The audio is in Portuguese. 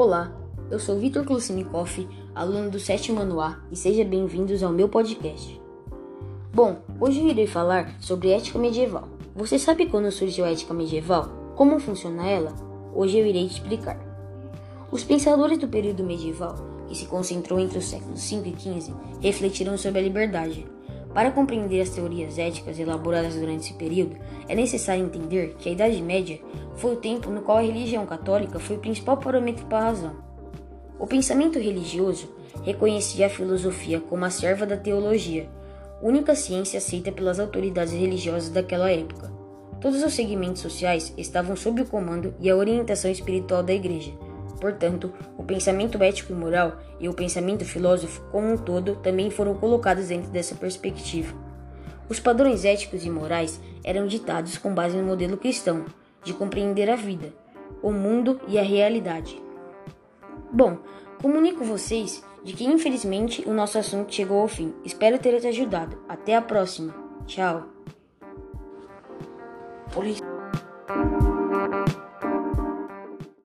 Olá, eu sou Vitor Klusinikoff, aluno do sétimo ano A, e sejam bem-vindos ao meu podcast. Bom, hoje eu irei falar sobre ética medieval. Você sabe quando surgiu a ética medieval? Como funciona ela? Hoje eu irei te explicar. Os pensadores do período medieval, que se concentrou entre os séculos 5 e 15, refletiram sobre a liberdade, para compreender as teorias éticas elaboradas durante esse período, é necessário entender que a Idade Média foi o tempo no qual a religião católica foi o principal parâmetro para a razão. O pensamento religioso reconhecia a filosofia como a serva da teologia, única ciência aceita pelas autoridades religiosas daquela época. Todos os segmentos sociais estavam sob o comando e a orientação espiritual da Igreja Portanto, o pensamento ético e moral e o pensamento filósofo como um todo também foram colocados dentro dessa perspectiva. Os padrões éticos e morais eram ditados com base no modelo cristão de compreender a vida, o mundo e a realidade. Bom, comunico vocês de que infelizmente o nosso assunto chegou ao fim. Espero ter te ajudado. Até a próxima. Tchau. Polícia.